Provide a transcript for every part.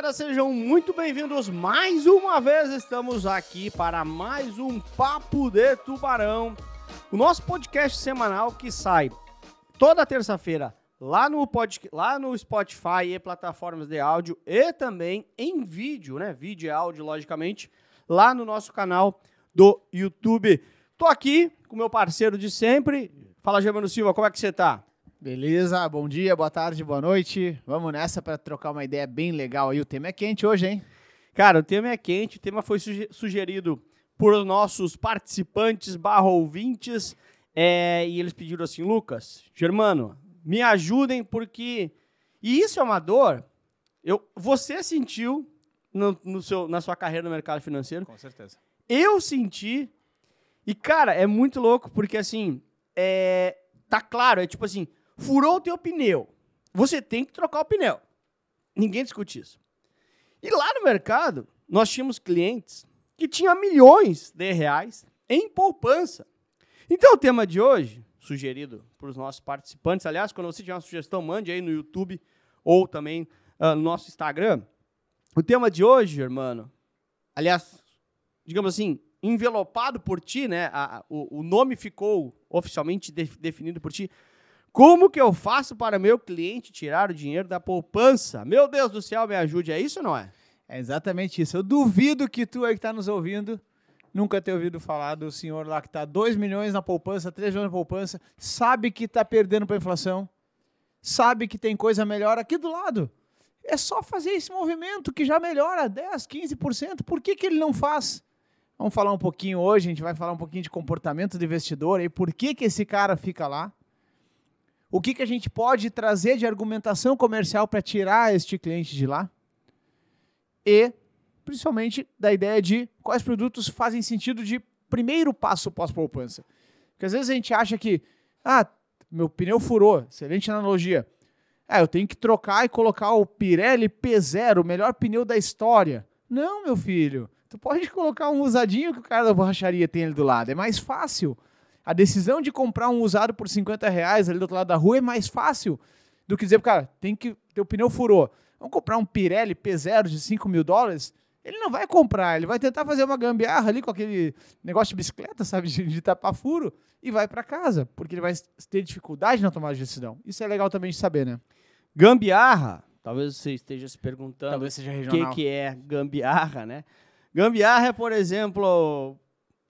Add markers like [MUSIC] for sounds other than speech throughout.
Rapaziada, sejam muito bem-vindos mais uma vez. Estamos aqui para mais um Papo de Tubarão, o nosso podcast semanal que sai toda terça-feira lá no, pod... lá no Spotify e plataformas de áudio e também em vídeo, né? Vídeo e áudio, logicamente, lá no nosso canal do YouTube. Tô aqui com meu parceiro de sempre. Fala, Germano Silva, como é que você tá? Beleza, bom dia, boa tarde, boa noite. Vamos nessa para trocar uma ideia bem legal aí. O tema é quente hoje, hein? Cara, o tema é quente, o tema foi sugerido por nossos participantes barra ouvintes. É, e eles pediram assim, Lucas, Germano, me ajudem porque... E isso é uma dor, eu, você sentiu no, no seu, na sua carreira no mercado financeiro. Com certeza. Eu senti. E, cara, é muito louco porque, assim, é, tá claro, é tipo assim, Furou o teu pneu. Você tem que trocar o pneu. Ninguém discute isso. E lá no mercado, nós tínhamos clientes que tinham milhões de reais em poupança. Então, o tema de hoje, sugerido para os nossos participantes, aliás, quando você tiver uma sugestão, mande aí no YouTube ou também uh, no nosso Instagram. O tema de hoje, irmão, aliás, digamos assim, envelopado por ti, né? A, a, o, o, nome ficou oficialmente de, definido por ti. Como que eu faço para meu cliente tirar o dinheiro da poupança? Meu Deus do céu, me ajude. É isso não é? É exatamente isso. Eu duvido que tu aí que está nos ouvindo nunca ter ouvido falar do senhor lá que está 2 milhões na poupança, 3 milhões na poupança, sabe que está perdendo para a inflação, sabe que tem coisa melhor aqui do lado. É só fazer esse movimento que já melhora 10, 15%. Por que, que ele não faz? Vamos falar um pouquinho hoje, a gente vai falar um pouquinho de comportamento do investidor e por que, que esse cara fica lá o que, que a gente pode trazer de argumentação comercial para tirar este cliente de lá? E, principalmente, da ideia de quais produtos fazem sentido de primeiro passo pós-poupança. Porque às vezes a gente acha que, ah, meu pneu furou, excelente analogia. Ah, eu tenho que trocar e colocar o Pirelli P0, o melhor pneu da história. Não, meu filho. Tu pode colocar um usadinho que o cara da borracharia tem ali do lado. É mais fácil a decisão de comprar um usado por 50 reais ali do outro lado da rua é mais fácil do que dizer, cara, tem que. Teu pneu furou. Vamos comprar um Pirelli P0 de 5 mil dólares? Ele não vai comprar, ele vai tentar fazer uma gambiarra ali com aquele negócio de bicicleta, sabe, de, de tapar furo, e vai para casa, porque ele vai ter dificuldade na tomada de decisão. Isso é legal também de saber, né? Gambiarra, talvez você esteja se perguntando talvez seja regional. o que, que é gambiarra, né? Gambiarra é, por exemplo,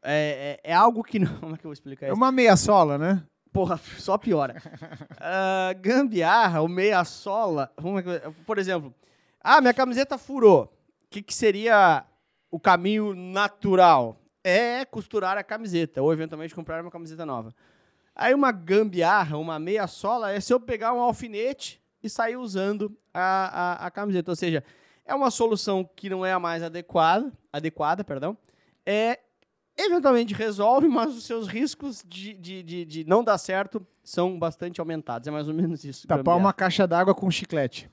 é, é, é, algo que não. [LAUGHS] Como é que eu vou explicar isso? É uma meia sola, né? Porra, só piora. uh, gambiarra, o meia sola. Por exemplo, ah, minha camiseta furou. O que, que seria o caminho natural? É costurar a camiseta, ou eventualmente comprar uma camiseta nova. Aí uma gambiarra, uma meia sola, é se eu pegar um alfinete e sair usando a, a, a camiseta. Ou seja, é uma solução que não é a mais adequada, adequada, perdão, é eventualmente resolve, [LAUGHS] mas os seus riscos de, de, de, de, não dar certo são bastante aumentados. É mais ou menos isso. Tapar uma caixa d'água com chiclete.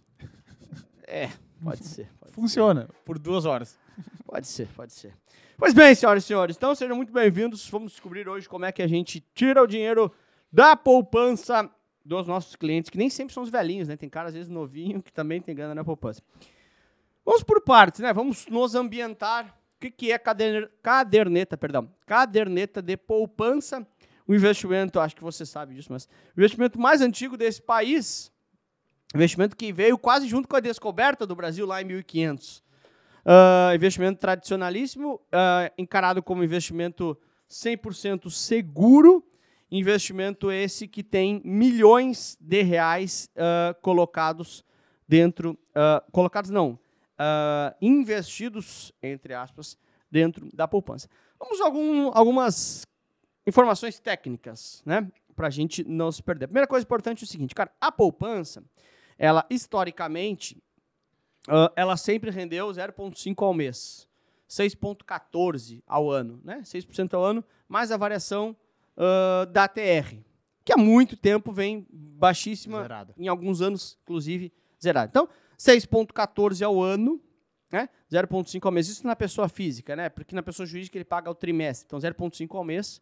É, pode ser. Pode Funciona ser. por duas horas. Pode ser, pode ser. Pois bem, senhoras e senhores, então sejam muito bem-vindos. Vamos descobrir hoje como é que a gente tira o dinheiro da poupança dos nossos clientes, que nem sempre são os velhinhos, né? Tem cara, às vezes, novinho, que também tem grana na poupança. Vamos por partes, né? Vamos nos ambientar que, que é caderneta, perdão? Caderneta de poupança. O investimento, acho que você sabe disso, mas o investimento mais antigo desse país, investimento que veio quase junto com a descoberta do Brasil lá em 1500. Uh, ah, investimento tradicionalíssimo, uh, encarado como investimento 100% seguro, investimento esse que tem milhões de reais uh, colocados dentro, colocados não, uh, investidos, entre aspas, dentro da poupança. Vamos a algum, algumas informações técnicas, né? Para a gente não se perder. A primeira coisa importante é o seguinte, cara, a poupança, ela historicamente, uh, ela sempre rendeu 0,5 ao mês, 6,14 ao ano, né? 6% ao ano, mais a variação uh, da TR, que há muito tempo vem baixíssima, Zerada. em alguns anos, inclusive, zerada. Então, 6,14 ao ano, né? 0,5 ao mês. Isso na pessoa física, né? Porque na pessoa jurídica ele paga o trimestre. Então, 0,5 ao mês.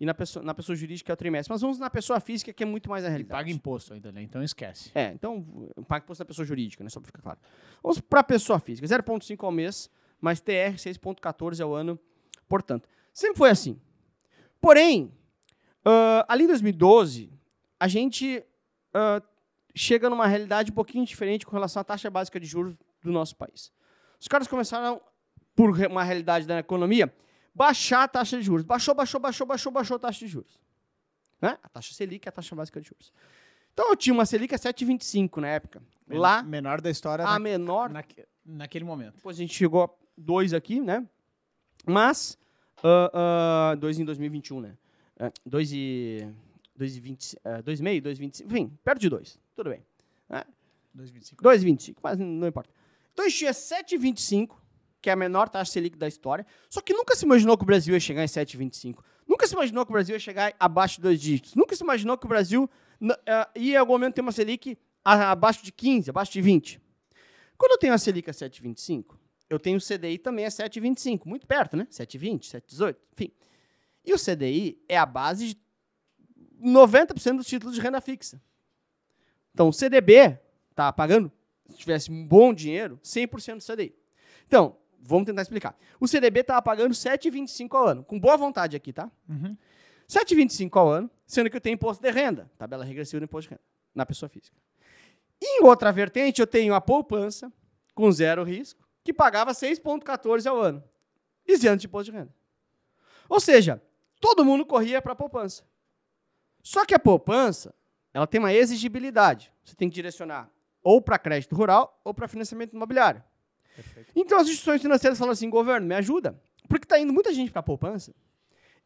e na pessoa, na pessoa jurídica é o trimestre. Mas vamos na pessoa física, que é muito mais a realidade. paga imposto ainda, né? Então esquece. É, então, paga imposto da pessoa jurídica, né? Só pra ficar claro. Vamos para a pessoa física. 0,5 ao mês, mais TR 6,14 ao ano, portanto. Sempre foi assim. Porém, ah, ali em 2012, a gente ah, chega numa realidade um pouquinho diferente com relação à taxa básica de juros do nosso país. Os caras começaram, por uma realidade da economia, baixar a taxa de juros. Baixou, baixou, baixou, baixou, baixou a taxa de juros. Né? A taxa Selic é a taxa básica de juros. Então eu tinha uma Selic a 7,25 na época. Men- Lá, Menor da história a na- menor. naque- naquele momento. Depois a gente chegou a dois aqui, né? Mas, ah, ah, dois em 2021, né? É, dois e... Dois e vinte... ah, dois e meio, dois e vinte... Enfim, perto de dois. Tudo bem. 2,25. 2,25, mas não importa. Então a gente tinha 7,25, que é a menor taxa Selic da história. Só que nunca se imaginou que o Brasil ia chegar em 7,25. Nunca se imaginou que o Brasil ia chegar abaixo de dois dígitos. Nunca se imaginou que o Brasil ah, ia em algum momento ter uma Selic abaixo de 15, abaixo de 20. Quando eu tenho a Selic a 7,25, eu tenho o CDI também a 7,25, muito perto, né? 7,20, 7,18, enfim. E o CDI é a base de 90% dos títulos de renda fixa. Então, o CDB tá pagando, se tivesse um bom dinheiro, 100% do CDI. Então, vamos tentar explicar. O CDB estava pagando 7,25 ao ano, com boa vontade aqui, tá? Uhum. 7,25 ao ano, sendo que eu tenho imposto de renda, tabela regressiva do imposto de renda, na pessoa física. Em outra vertente, eu tenho a poupança, com zero risco, que pagava 6,14 ao ano, isento de imposto de renda. Ou seja, todo mundo corria para a poupança. Só que a poupança, ela tem uma exigibilidade. Você tem que direcionar ou para crédito rural ou para financiamento imobiliário. Perfeito. Então as instituições financeiras falam assim, governo, me ajuda. Porque está indo muita gente para a poupança.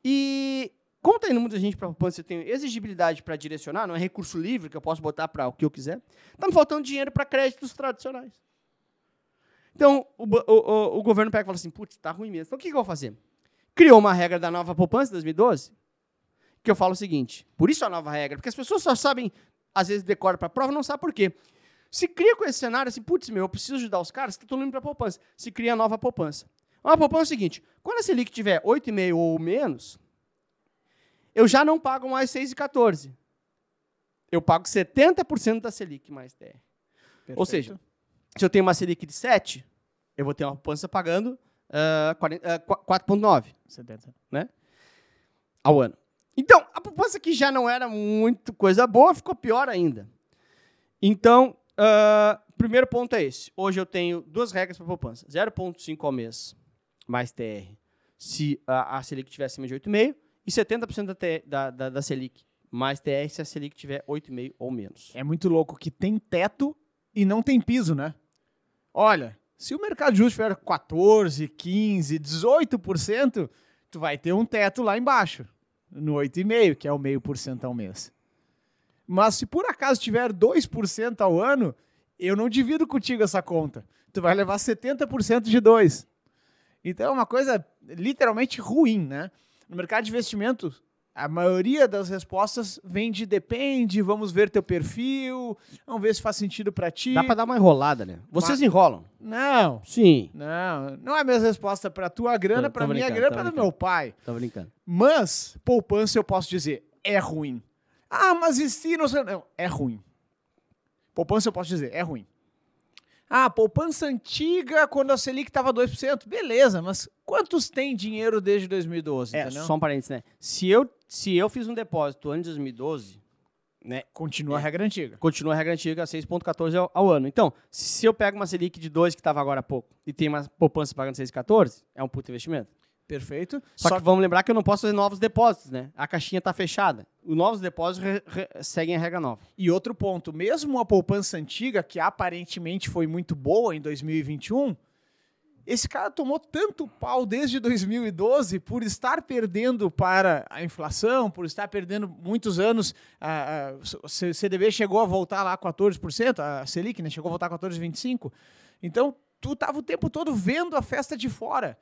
E como está indo muita gente para a poupança, eu tenho exigibilidade para direcionar, não é recurso livre que eu posso botar para o que eu quiser. Está me faltando dinheiro para créditos tradicionais. Então o, o- o- o governo pega e fala assim, putz, está ruim mesmo. Então o que, que eu vou fazer? Criou uma regra da nova poupança de 2012, que eu falo o seguinte, por isso a nova regra, porque as pessoas só sabem, às vezes decora para a prova, não sabe por quê. Se cria com esse cenário assim, putz, meu, eu preciso ajudar os caras, tá todo mundo para poupança. Se cria a nova poupança. Uma poupança é o seguinte, quando a Selic tiver 8,5 ou menos, eu já não pago mais 6,14. Eu pago 70% da Selic mais TR. Ou seja, se eu tenho uma Selic de 7, eu vou ter uma poupança pagando 40 qu- 4,9 70. ao ano. Então, a poupança que já não era muito coisa boa, ficou pior ainda. Então, ah, primeiro ponto é esse. Hoje eu tenho duas regras para poupança. 0,5 ao mês, mais TR, se a, a Selic estiver acima de 8,5, e 70% da, da, da, da Selic, mais TR, se a Selic tiver 8,5 ou menos. É muito louco que tem teto e não tem piso, né? Olha, se o mercado juros tiver 14, 15, 18%, tu vai ter um teto lá embaixo, no 8,5%, que é o meio por cento ao mês. Mas se por acaso tiver 2% ao ano, eu não divido contigo essa conta. Tu vai levar 70% de 2. Então é uma coisa literalmente ruim, né? No mercado de investimentos, a maioria das respostas vem de depende, vamos ver teu perfil, vamos ver se faz sentido pra ti. Dá para dar uma enrolada, né? Vocês enrolam. Não, Sim. não, não é a mesma resposta pra tua grana, tô minha grana, brincando. meu pai. Tô brincando. Mas poupança eu posso dizer é ruim. Ah, mas e se não sei- não, é ruim. Poupança eu posso dizer é ruim. Ah, poupança antiga quando a Selic estava 2%. Beleza, mas quantos tem dinheiro desde 2012, É, entendeu? só um parênteses, né? Se eu, se eu fiz um depósito antes de 2012, né? Continua a É. regra antiga. Continua a regra antiga, 6,14 ao, ao ano. Então, se eu pego uma Selic de 2 que estava agora há pouco e tem uma poupança pagando 6,14, é um puto investimento. Perfeito. Só, que vamos lembrar que eu não posso fazer novos depósitos, né? A caixinha está fechada. Os novos depósitos re- re- seguem a regra nova. E outro ponto, mesmo a poupança antiga, que aparentemente foi muito boa em 2021, esse cara tomou tanto pau desde 2012 por estar perdendo para a inflação, por estar perdendo muitos anos. A, a- o CDB chegou a voltar lá 14%, a Selic né, chegou a voltar 14,25%. Então, tu estava o tempo todo vendo a festa de fora.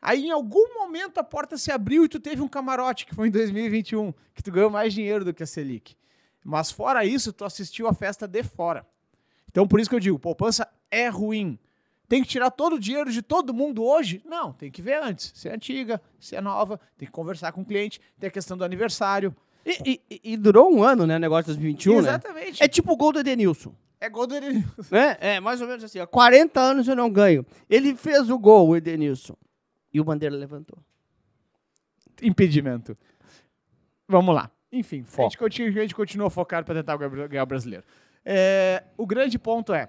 Aí, em algum momento, a porta se abriu e tu teve um camarote, que foi em 2021, que tu ganhou mais dinheiro do que a Selic. Mas fora isso, tu assistiu a festa de fora. Então, por isso que eu digo, poupança é ruim. Tem que tirar todo o dinheiro de todo mundo hoje? Não, tem que ver antes. Se é antiga, se é nova, tem que conversar com o cliente, tem a questão do aniversário. E, e- e durou um ano, né? O negócio de 2021, né? Exatamente. É tipo o gol do Edenilson. É gol do Edenilson. Né? É, mais ou menos assim. Há 40 anos eu não ganho. Ele fez o gol, o Edenilson. E o Bandeira levantou. Impedimento. Vamos lá. Enfim, a Foco. gente, continua, a gente continua focado para tentar ganhar o brasileiro. É, o grande ponto é: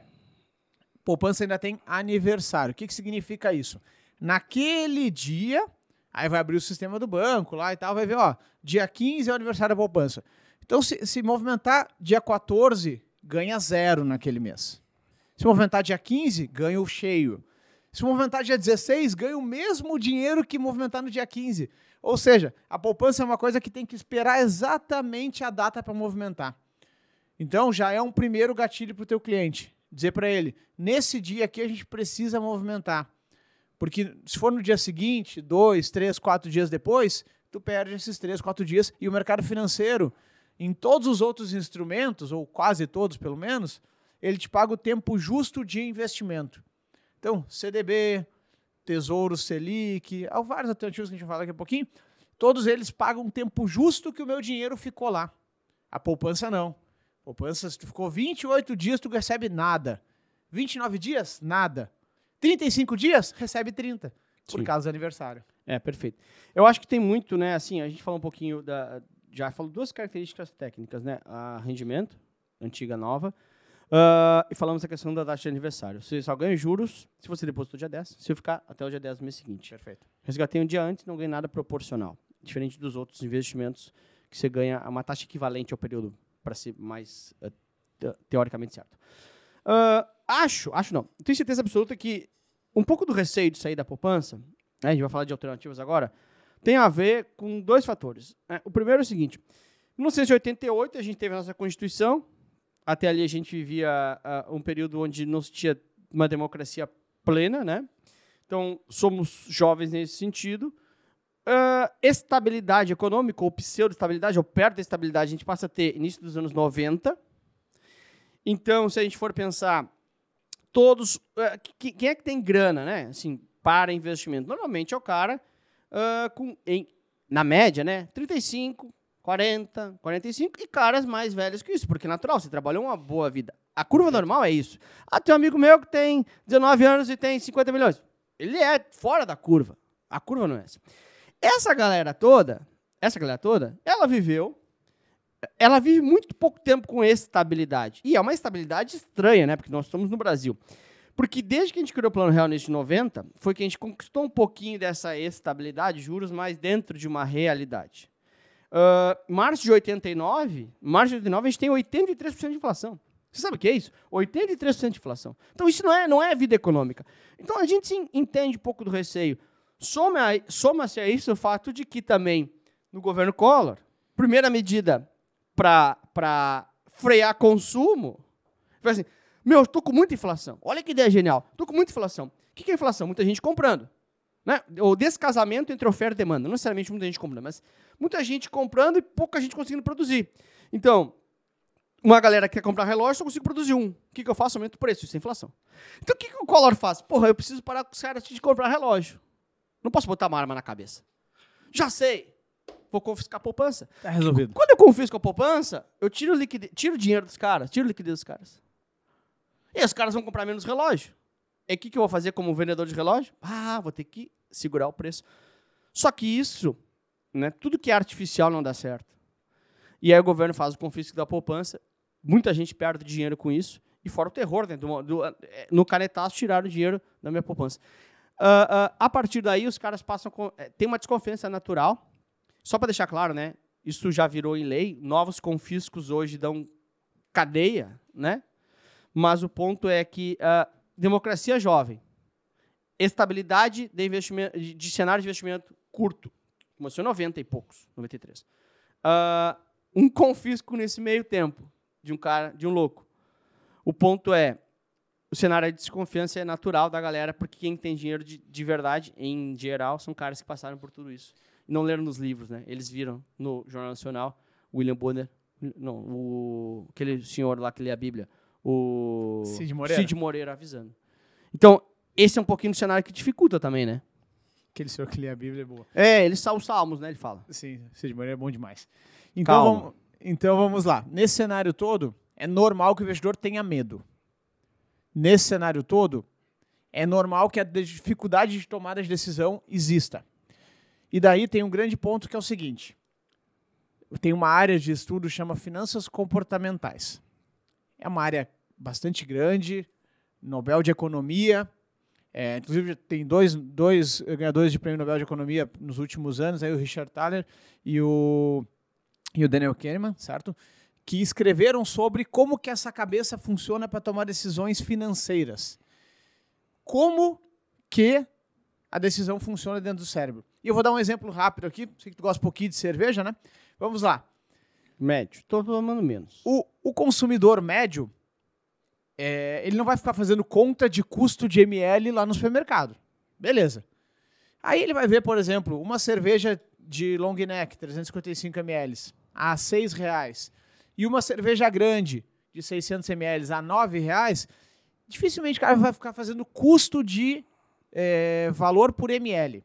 poupança ainda tem aniversário. O que, que significa isso? Naquele dia, aí vai abrir o sistema do banco lá e tal, vai ver, ó, dia 15 é o aniversário da poupança. Então, se, se movimentar dia 14, ganha zero naquele mês. Se movimentar dia 15, ganha o cheio. Se movimentar dia 16, ganha o mesmo dinheiro que movimentar no dia 15. Ou seja, a poupança é uma coisa que tem que esperar exatamente a data para movimentar. Então já é um primeiro gatilho para o teu cliente. Dizer para ele, nesse dia aqui a gente precisa movimentar. Porque se for no dia seguinte, dois, três, quatro dias depois, tu perde esses três, quatro dias. E o mercado financeiro, em todos os outros instrumentos, ou quase todos pelo menos, ele te paga o tempo justo de investimento. Então, CDB, Tesouro Selic, há vários alternativos que a gente vai falar daqui a pouquinho, todos eles pagam um tempo justo que o meu dinheiro ficou lá. A poupança não. Poupança, se tu ficou 28 dias, tu recebe nada. 29 dias, nada. 35 dias, recebe 30, por Sim. causa do aniversário. É, perfeito. Eu acho que tem muito, né? Assim, a gente falou um pouquinho da. Já falou duas características técnicas, né? A rendimento, antiga, nova. ah, e falamos a questão da taxa de aniversário. Você só ganha juros se você depositou dia 10, se eu ficar até o dia 10 do mês seguinte. Perfeito. Resgatei um dia antes, não ganhei nada proporcional. Diferente dos outros investimentos, que você ganha uma taxa equivalente ao período, para ser mais te- teoricamente certo. Ah, acho, acho não. Tenho certeza absoluta que um pouco do receio de sair da poupança, né, a gente vai falar de alternativas agora, tem a ver com dois fatores. né? O primeiro é o seguinte: em 1988 a gente teve a nossa Constituição, até ali a gente vivia ah, um período onde não se tinha uma democracia plena, né? Então, somos jovens nesse sentido. Ah, estabilidade econômica, ou pseudo-estabilidade, ou perto da estabilidade, a gente passa a ter início dos anos 90. Então, se a gente for pensar, todos. ah, que- quem é que tem grana, né? Assim, para investimento? Normalmente é o cara ah, com, em, na média, né? 35, 40, 45 e caras mais velhos que isso, porque é natural, você trabalhou uma boa vida. A curva normal é isso. Ah, tem um amigo meu que tem 19 anos e tem 50 milhões. Ele é fora da curva. A curva não é essa. Essa galera toda, essa galera toda, ela viveu, ela vive muito pouco tempo com estabilidade. E é uma estabilidade estranha, né? Porque nós estamos no Brasil. Porque desde que a gente criou o Plano Real neste 90, foi que a gente conquistou um pouquinho dessa estabilidade, juros mais dentro de uma realidade. Ah, março de 89, março de 89 a gente tem 83% de inflação. Você sabe o que é isso? 83% de inflação. Então isso não é, não é vida econômica. Então a gente sim entende um pouco do receio. Soma-se a isso o fato de que também no governo Collor, primeira medida para frear consumo, foi assim, meu, tô com muita inflação. Olha que ideia genial. Tô com muita inflação. O que que é inflação? Muita gente comprando. Né? O descasamento entre oferta e demanda. Não necessariamente muita gente comprando, mas muita gente comprando e pouca gente conseguindo produzir. Então, uma galera que quer comprar relógio, só consigo produzir um. O que, que eu faço? Aumento o preço, isso é inflação. Então, o que, que o Collor faz? Porra, eu preciso parar com os caras de comprar relógio. Não posso botar uma arma na cabeça. Já sei. Vou confiscar a poupança. Tá resolvido. Quando eu confisco a poupança, eu tiro, liquide... tiro o dinheiro dos caras, tiro a liquidez dos caras. E os caras vão comprar menos relógio. E o que, que eu vou fazer como vendedor de relógio? Ah, vou ter que segurar o preço. Só que isso, né, tudo que é artificial não dá certo. E aí o governo faz o confisco da poupança, muita gente perde dinheiro com isso, e fora o terror, né, do- do- eh, no canetaço tiraram o dinheiro da minha poupança. Ah, ah, a partir daí, os caras passam. Com, eh, tem uma desconfiança natural. Só para deixar claro, né? Isso já virou em lei. Novos confiscos hoje dão cadeia, né? Mas o ponto é que a democracia jovem, estabilidade de, investimento, de, cenário de investimento curto, começou em 90 e poucos, 93. Ah, um confisco nesse meio tempo de um cara, de um louco. O ponto é, o cenário de desconfiança é natural da galera, porque quem tem dinheiro de, de verdade, em geral, são caras que passaram por tudo isso. Não leram nos livros, né? Eles viram no Jornal Nacional, William Bonner, não, o, aquele senhor lá que lê a Bíblia, o Cid Moreira. Cid Moreira avisando. Então, esse é um pouquinho do cenário que dificulta também, né? Aquele senhor que lê a Bíblia é boa. É, eles são os salmos, né? Ele fala. Sim, Cid Moreira é bom demais. Então Calma. vamos, então vamos lá. Nesse cenário todo, é normal que o investidor tenha medo. Nesse cenário todo, é normal que a dificuldade de tomada de decisão exista. E daí tem um grande ponto que é o seguinte: tem uma área de estudo chama finanças comportamentais. É uma área bastante grande, Nobel de Economia. É, inclusive, tem dois, dois ganhadores de prêmio Nobel de Economia nos últimos anos, aí o Richard Thaler e o, e o Daniel Kahneman, certo? Que escreveram sobre como que essa cabeça funciona para tomar decisões financeiras. Como que a decisão funciona dentro do cérebro. E eu vou dar um exemplo rápido aqui, sei que tu gosta um pouquinho de cerveja, né? Vamos lá. Médio. Tô tomando menos. O, o consumidor médio, é, ele não vai ficar fazendo conta de custo de ml lá no supermercado. Beleza. Aí ele vai ver, por exemplo, uma cerveja de long neck, 355 ml, a 6 reais, e uma cerveja grande de 600 ml a 9 reais, dificilmente o cara vai ficar fazendo custo de é, valor por ml.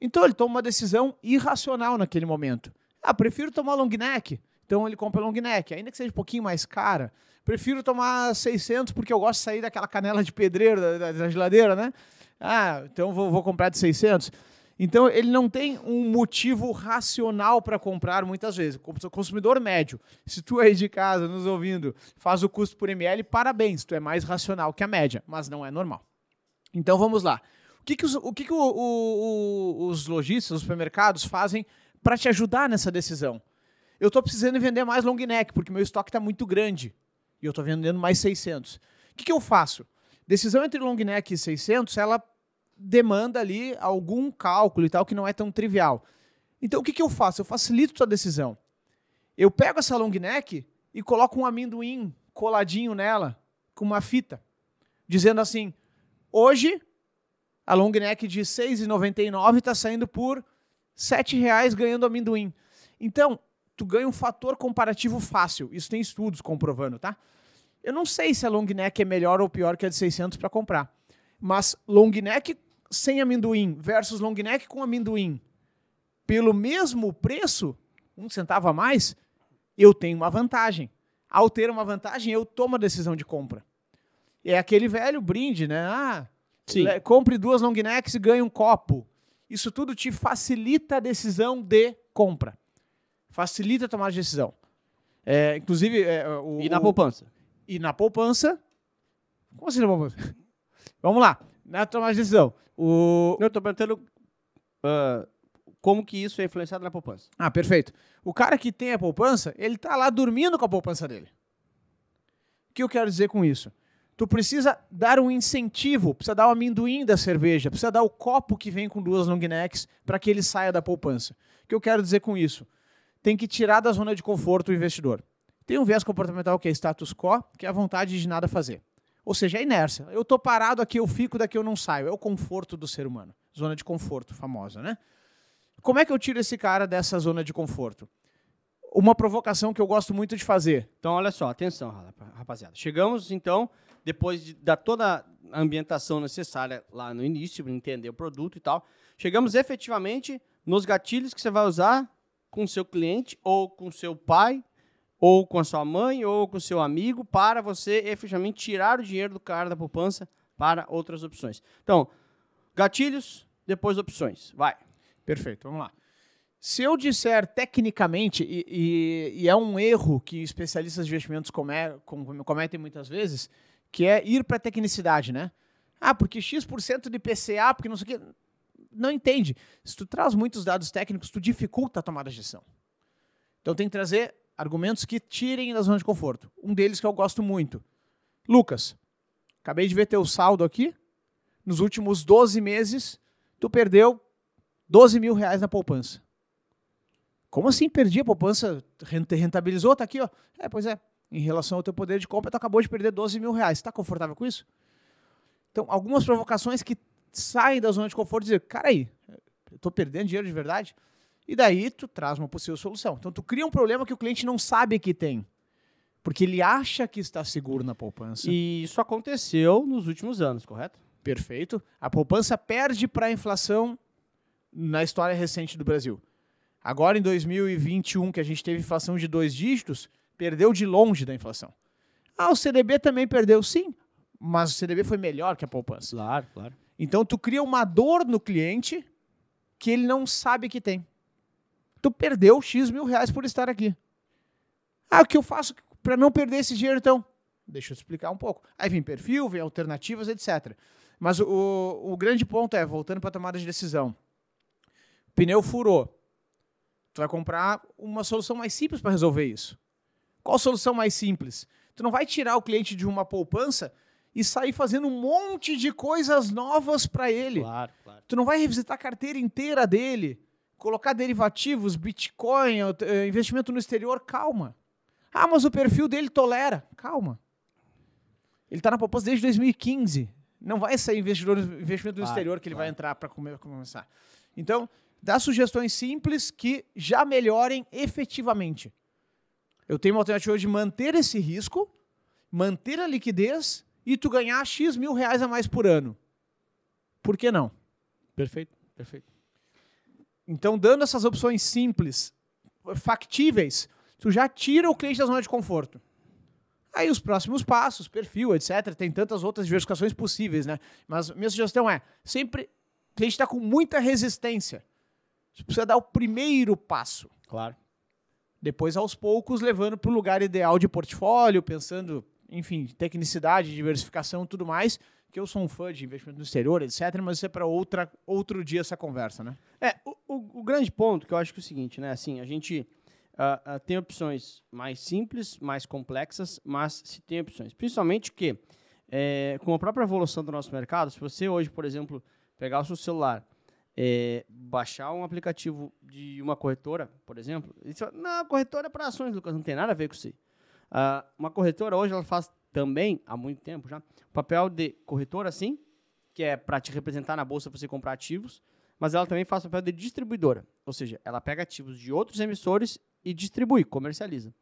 Então ele toma uma decisão irracional naquele momento. Ah, prefiro tomar long neck. Então ele compra long neck, ainda que seja um pouquinho mais cara. Prefiro tomar 600 porque eu gosto de sair daquela canela de pedreiro da, da- da geladeira, né? Ah, então vou, vou comprar de 600. Então ele não tem um motivo racional para comprar muitas vezes. Como consumidor médio, se tu aí de casa nos ouvindo faz o custo por ml, parabéns, tu é mais racional que a média, mas não é normal. Então vamos lá. O que, que, os, o que que o- o- o- os lojistas, os supermercados fazem para te ajudar nessa decisão? Eu estou precisando vender mais long neck, porque meu estoque está muito grande. E eu estou vendendo mais 600. O que, que eu faço? Decisão entre long neck e 600, ela demanda ali algum cálculo e tal que não é tão trivial. Então o que, que eu faço? Eu facilito a decisão. Eu pego essa long neck e coloco um amendoim coladinho nela com uma fita, dizendo assim: hoje a long neck de R$ 6,99 está saindo por 7 reais ganhando amendoim. Então, tu ganha um fator comparativo fácil. Isso tem estudos comprovando, tá? Eu não sei se a long neck é melhor ou pior que a de 600 para comprar. Mas long neck sem amendoim versus long neck com amendoim pelo mesmo preço, um centavo a mais, eu tenho uma vantagem. Ao ter uma vantagem, eu tomo a decisão de compra. É aquele velho brinde, né? Ah, Sim. compre duas long necks e ganhe um copo. Isso tudo te facilita a decisão de compra. Facilita a tomar de decisão. É, inclusive, é, o, E na o- poupança? e na poupança. Como assim na poupança? [LAUGHS] Vamos lá. Na tomada de decisão. O... Eu tô perguntando ah, como que isso é influenciado na poupança. Ah, perfeito. O cara que tem a poupança, ele tá lá dormindo com a poupança dele. O que eu quero dizer com isso? Tu precisa dar um incentivo, precisa dar o amendoim da cerveja, precisa dar o copo que vem com duas long necks para que ele saia da poupança. O que eu quero dizer com isso? Tem que tirar da zona de conforto o investidor. Tem um viés comportamental que é status quo, que é a vontade de nada fazer. Ou seja, é inércia. Eu tô parado aqui, eu fico, daqui eu não saio. É o conforto do ser humano. Zona de conforto, famosa, né? Como é que eu tiro esse cara dessa zona de conforto? Uma provocação que eu gosto muito de fazer. Então, olha só, atenção, rapa- rapaziada. Chegamos, então, depois de dar toda a ambientação necessária lá no início, entender o produto e tal, chegamos efetivamente nos gatilhos que você vai usar com seu cliente, ou com seu pai, ou com a sua mãe, ou com o seu amigo, para você efetivamente tirar o dinheiro do cara da poupança para outras opções. Então, gatilhos, depois opções. Vai. Perfeito, vamos lá. Se eu disser tecnicamente, e, e- e é um erro que especialistas de investimentos come- com- cometem muitas vezes, que é ir para tecnicidade, né? Ah, porque X% de PCA, porque não sei o quê. Não entende. Se tu traz muitos dados técnicos, tu dificulta a tomada de decisão. Então tem que trazer argumentos que tirem da zona de conforto. Um deles que eu gosto muito. Lucas, acabei de ver teu saldo aqui. Nos últimos 12 meses, tu perdeu 12 mil reais na poupança. Como assim perdi a poupança? Rent- Rentabilizou? Tá aqui, ó. É, pois é. Em relação ao teu poder de compra, tu acabou de perder 12 mil reais. Está confortável com isso? Então, algumas provocações que saem da zona de conforto e dizer, cara aí, eu tô perdendo dinheiro de verdade? E daí tu traz uma possível solução. Então, tu cria um problema que o cliente não sabe que tem. Porque ele acha que está seguro na poupança. E isso aconteceu nos últimos anos, correto? Perfeito. A poupança perde para a inflação na história recente do Brasil. Agora, em 2021, que a gente teve inflação de dois dígitos, perdeu de longe da inflação. Ah, o CDB também perdeu, sim, mas o CDB foi melhor que a poupança. Claro, claro. Então, tu cria uma dor no cliente que ele não sabe que tem. Tu perdeu X mil reais por estar aqui. Ah, o que eu faço para não perder esse dinheiro, então? Deixa eu explicar um pouco. Aí vem perfil, vem alternativas, etc. Mas o, o grande ponto é, voltando para a tomada de decisão, pneu furou. Tu vai comprar uma solução mais simples para resolver isso. Qual solução mais simples? Tu não vai tirar o cliente de uma poupança e sair fazendo um monte de coisas novas para ele. Claro, claro. Tu não vai revisitar a carteira inteira dele, colocar derivativos, Bitcoin, eh, investimento no exterior. Calma. Ah, mas o perfil dele tolera. Calma. Ele está na poupança desde 2015. Não vai ser investidor, investimento no Claro, exterior que ele vai entrar para começar. Então, dá sugestões simples que já melhorem efetivamente. Eu tenho uma alternativa de manter esse risco, manter a liquidez e tu ganhar X mil reais a mais por ano. Por que não? Perfeito, perfeito. Então, dando essas opções simples, factíveis, tu já tira o cliente da zona de conforto. Aí os próximos passos, perfil, etc. Tem tantas outras diversificações possíveis, né? Mas minha sugestão é, sempre o cliente está com muita resistência. Você precisa dar o primeiro passo. Claro. Depois, aos poucos, levando para o lugar ideal de portfólio, pensando, enfim, tecnicidade, diversificação tudo mais, que eu sou um fã de investimento no exterior, etc., mas isso é para outro dia essa conversa, né? É, o, o- o grande ponto que eu acho que é o seguinte, né? Assim, a gente ah, ah, tem opções mais simples, mais complexas, mas se tem opções. Principalmente que, é, com a própria evolução do nosso mercado, se você hoje, por exemplo, pegar o seu celular, é, baixar um aplicativo de uma corretora, por exemplo, e você fala, não, corretora é para ações, Lucas, não tem nada a ver com isso. Ah, uma corretora hoje, ela faz também, há muito tempo já, o papel de corretora, sim, que é para te representar na bolsa para você comprar ativos, mas ela também faz o papel de distribuidora, ou seja, ela pega ativos de outros emissores e distribui, comercializa.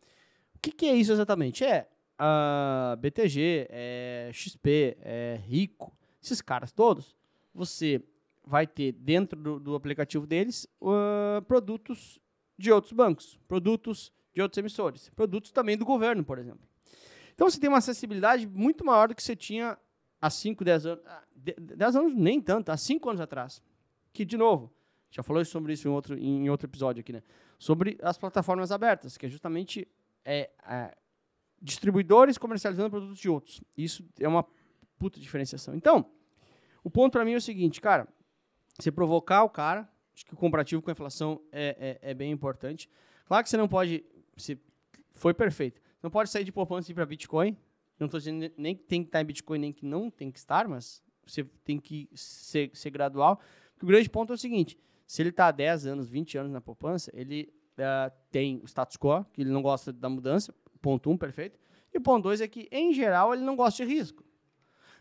O que, que é isso exatamente? É a BTG, é XP, é Rico, esses caras todos, você vai ter dentro do, do aplicativo deles ah, produtos de outros bancos, produtos de outros emissores, produtos também do governo, por exemplo. Então você tem uma acessibilidade muito maior do que você tinha há 5, 10 anos. ah, de- 10 anos nem tanto, há 5 anos atrás. Que, de novo, já falou sobre isso em outro, em outro episódio aqui, né? Sobre as plataformas abertas, que é justamente é, é, distribuidores comercializando produtos de outros. Isso é uma puta diferenciação. Então, o ponto para mim é o seguinte, cara, você provocar o cara, acho que o comparativo com a inflação é, é, é bem importante. Claro que você não pode, se foi perfeito, não pode sair de poupança e ir para Bitcoin. Não estou dizendo nem que tem que estar em Bitcoin, nem que não tem que estar, mas você tem que ser, ser gradual. Porque o grande ponto é o seguinte: se ele está há 10 anos, 20 anos na poupança, ele ah, tem o status quo, que ele não gosta da mudança, ponto 1, um, perfeito. E o ponto 2 é que, em geral, ele não gosta de risco.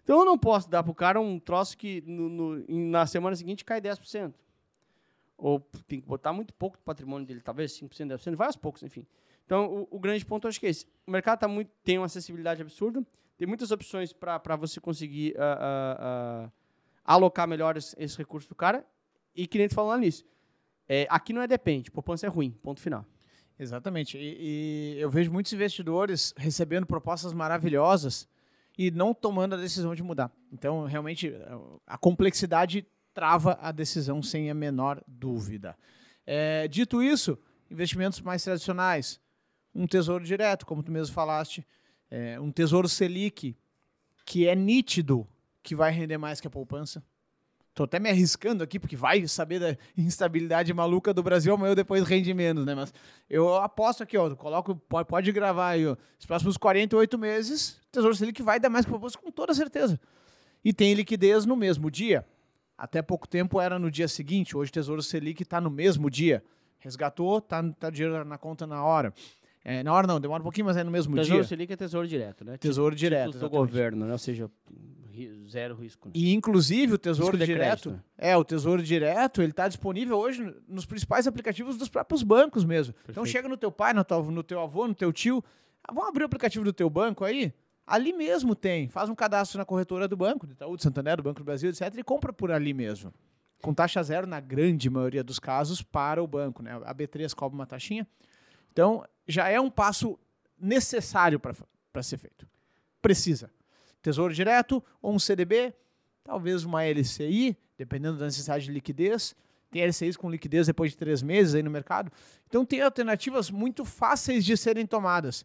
Então eu não posso dar para o cara um troço que no, no- na semana seguinte cai 10%. Ou tem que botar muito pouco do patrimônio dele, talvez 5%, 10%, vai aos poucos, enfim. Então, o, o grande ponto acho que é esse. O mercado tá muito, tem uma acessibilidade absurda, tem muitas opções para você conseguir ah, ah, ah, alocar melhor esse, esse recurso do cara. E que nem lá nisso. É, aqui não é depende, poupança é ruim, ponto final. Exatamente. E, e eu vejo muitos investidores recebendo propostas maravilhosas e não tomando a decisão de mudar. Então, realmente, a complexidade trava a decisão sem a menor dúvida. É, dito isso, investimentos mais tradicionais, um tesouro direto, como tu mesmo falaste, é, um tesouro Selic, que é nítido que vai render mais que a poupança. Tô até me arriscando aqui, porque vai saber da instabilidade maluca do Brasil, amanhã depois rende menos, né? Mas eu aposto aqui, ó, coloco, pode, pode gravar aí, ó, os próximos 48 meses, o Tesouro Selic vai dar mais que a poupança com toda certeza. E tem liquidez no mesmo dia. Até pouco tempo era no dia seguinte, hoje o Tesouro Selic está no mesmo dia. Resgatou, tá, tá dinheiro na conta na hora. É, na hora não, demora um pouquinho, mas é no mesmo Tesouro dia. Selic é tesouro direto, né? Tesouro direto. Títulos do exatamente. governo, né? Ou seja, zero risco. né? E inclusive o Tesouro Risco Direto, crédito, né? é, o Tesouro Direto, ele está disponível hoje nos principais aplicativos dos próprios bancos mesmo. Então Perfeito. chega no teu pai, no teu, no teu avô, no teu tio, ah, vamos abrir o aplicativo do teu banco aí? Ali mesmo tem. Faz um cadastro na corretora do banco, do Itaú, do Santander, do Banco do Brasil, etc. E compra por ali mesmo. Com taxa zero na grande maioria dos casos para o banco. Né? A B3 cobra uma taxinha. Então, já é um passo necessário para ser feito. Precisa. Tesouro direto ou um CDB, talvez uma LCI, dependendo da necessidade de liquidez. Tem LCIs com liquidez depois de três meses aí no mercado. Então, tem alternativas muito fáceis de serem tomadas.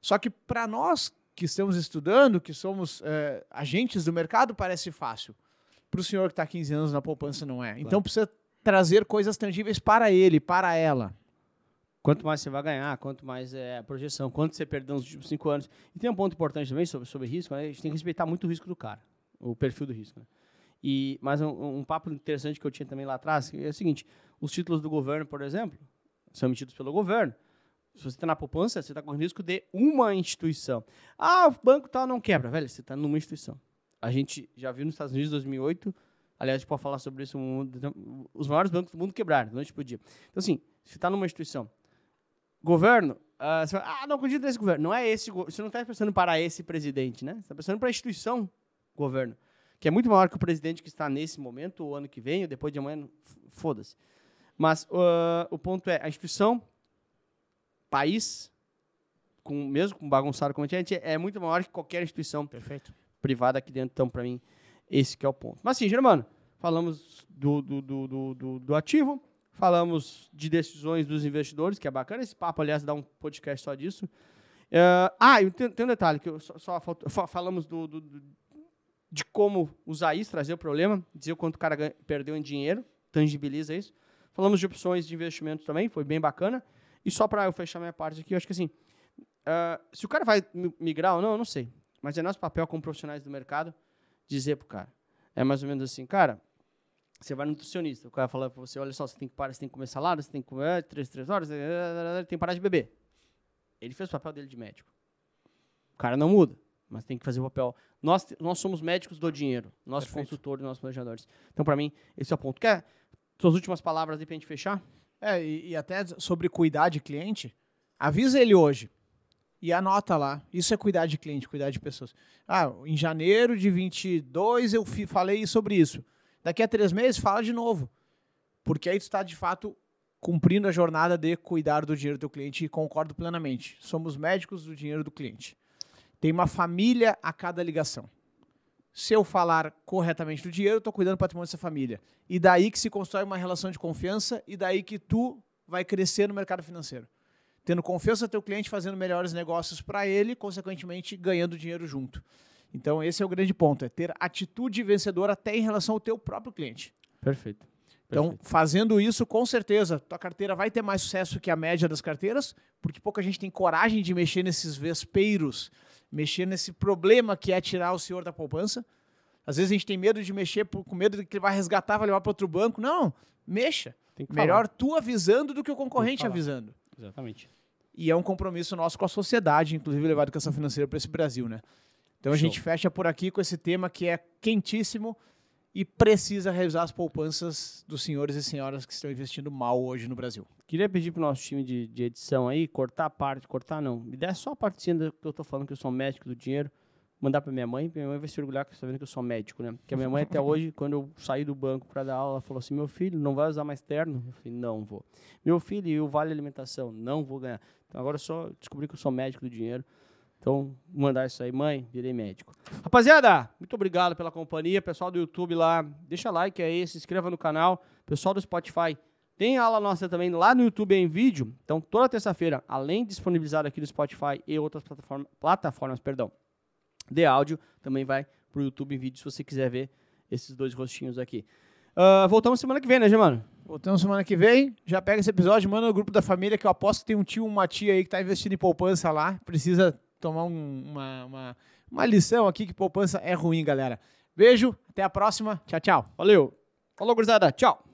Só que para nós que estamos estudando, que somos é, agentes do mercado, parece fácil. Para o senhor que está há 15 anos na poupança, não é. Então precisa trazer coisas tangíveis para ele, para ela. Quanto mais você vai ganhar, quanto mais é a projeção, quanto você perdeu nos últimos cinco anos. E tem um ponto importante também sobre, sobre risco, né? a gente tem que respeitar muito o risco do cara, o perfil do risco. Né? E, mas um, um, papo interessante que eu tinha também lá atrás é o seguinte: os títulos do governo, por exemplo, são emitidos pelo governo. Se você está na poupança, você está com risco de uma instituição. Ah, o banco tal não quebra. Velho, você está numa instituição. A gente já viu nos Estados Unidos em 2008, aliás, a gente pode falar sobre isso, os maiores bancos do mundo quebraram, noite por dia. Então, assim, você está numa instituição. Governo, uh, você fala, ah, não acredito nesse governo. Não é esse, você não está pensando para esse presidente, né? Você está pensando para a instituição governo, que é muito maior que o presidente que está nesse momento, ou ano que vem, ou depois de amanhã, foda-se. Mas uh, o ponto é, a instituição país, com, mesmo com bagunçado como a gente, é muito maior que qualquer instituição Perfeito. privada aqui dentro. Então, para mim, esse que é o ponto. Mas sim, Germano, falamos do, do, do, do, do ativo, falamos de decisões dos investidores, que é bacana esse papo, aliás, dá um podcast só disso. Uh, ah, tem, tem, um detalhe, que eu só, só falamos do, do, do, de como usar isso, trazer o problema, dizer o quanto o cara ganha, perdeu em dinheiro, tangibiliza isso. Falamos de opções de investimento também, foi bem bacana. E só para eu fechar minha parte aqui, eu acho que assim, uh, se o cara vai migrar ou não, eu não sei. Mas é nosso papel como profissionais do mercado dizer pro cara. É mais ou menos assim, cara, você vai no nutricionista, o cara fala para você, olha só, você tem que parar, você tem que comer salada, você tem que comer três, três horas, tem que parar de beber. Ele fez o papel dele de médico. O cara não muda, mas tem que fazer o papel. Nós, nós somos médicos do dinheiro, nossos Perfeito. consultores, nossos planejadores. Então, para mim, esse é o ponto. Quer suas últimas palavras aí pra gente fechar? É, e, e até sobre cuidar de cliente, avisa ele hoje e anota lá. Isso é cuidar de cliente, cuidar de pessoas. Ah, em janeiro de 22 eu falei sobre isso. Daqui a três meses, fala de novo. Porque aí tu está, de fato, cumprindo a jornada de cuidar do dinheiro do cliente e concordo plenamente. Somos médicos do dinheiro do cliente. Tem uma família a cada ligação se eu falar corretamente do dinheiro, eu estou cuidando do patrimônio dessa família. E daí que se constrói uma relação de confiança e daí que tu vai crescer no mercado financeiro. Tendo confiança no teu cliente, fazendo melhores negócios para ele, consequentemente ganhando dinheiro junto. Então esse é o grande ponto, é ter atitude vencedora até em relação ao teu próprio cliente. Perfeito. Então, fazendo isso, com certeza, tua carteira vai ter mais sucesso que a média das carteiras, porque pouca gente tem coragem de mexer nesses vespeiros mexer nesse problema que é tirar o senhor da poupança. Às vezes a gente tem medo de mexer por, com medo de que ele vai resgatar, vai levar para outro banco. Não, mexa. Melhor falar. tu avisando do que o concorrente avisando. Exatamente. E é um compromisso nosso com a sociedade, inclusive levar a educação financeira para esse Brasil, né? Então Show. a gente fecha por aqui com esse tema que é quentíssimo e precisa revisar as poupanças dos senhores e senhoras que estão investindo mal hoje no Brasil. Queria pedir pro nosso time de, de edição aí, cortar a parte, cortar não, me der só a partezinha que eu tô falando que eu sou médico do dinheiro, mandar pra minha mãe, minha mãe vai se orgulhar que está vendo que eu sou médico, né? Porque a minha mãe até [LAUGHS] hoje, quando eu saí do banco para dar aula, ela falou assim, meu filho, não vai usar mais terno? Eu falei, não vou. Meu filho, e o vale alimentação? Não vou ganhar. Então agora só descobri que eu sou médico do dinheiro. Então, mandar isso aí, mãe, virei médico. Rapaziada, muito obrigado pela companhia. Pessoal do YouTube lá, deixa like aí, se inscreva no canal. Pessoal do Spotify, tem aula nossa também lá no YouTube em vídeo. Então, toda terça-feira, além de disponibilizar aqui no Spotify e outras plataforma, plataformas, perdão, de áudio, também vai pro YouTube em vídeo se você quiser ver esses dois rostinhos aqui. Uh, voltamos semana que vem, né, Germano? Voltamos semana que vem. Já pega esse episódio, manda no grupo da família, que eu aposto que tem um tio, uma tia aí que tá investindo em poupança lá. Precisa tomar um, uma, uma, uma lição aqui que poupança é ruim, galera. Beijo, até a próxima. Tchau, tchau. Valeu. Falou, gurizada. Tchau.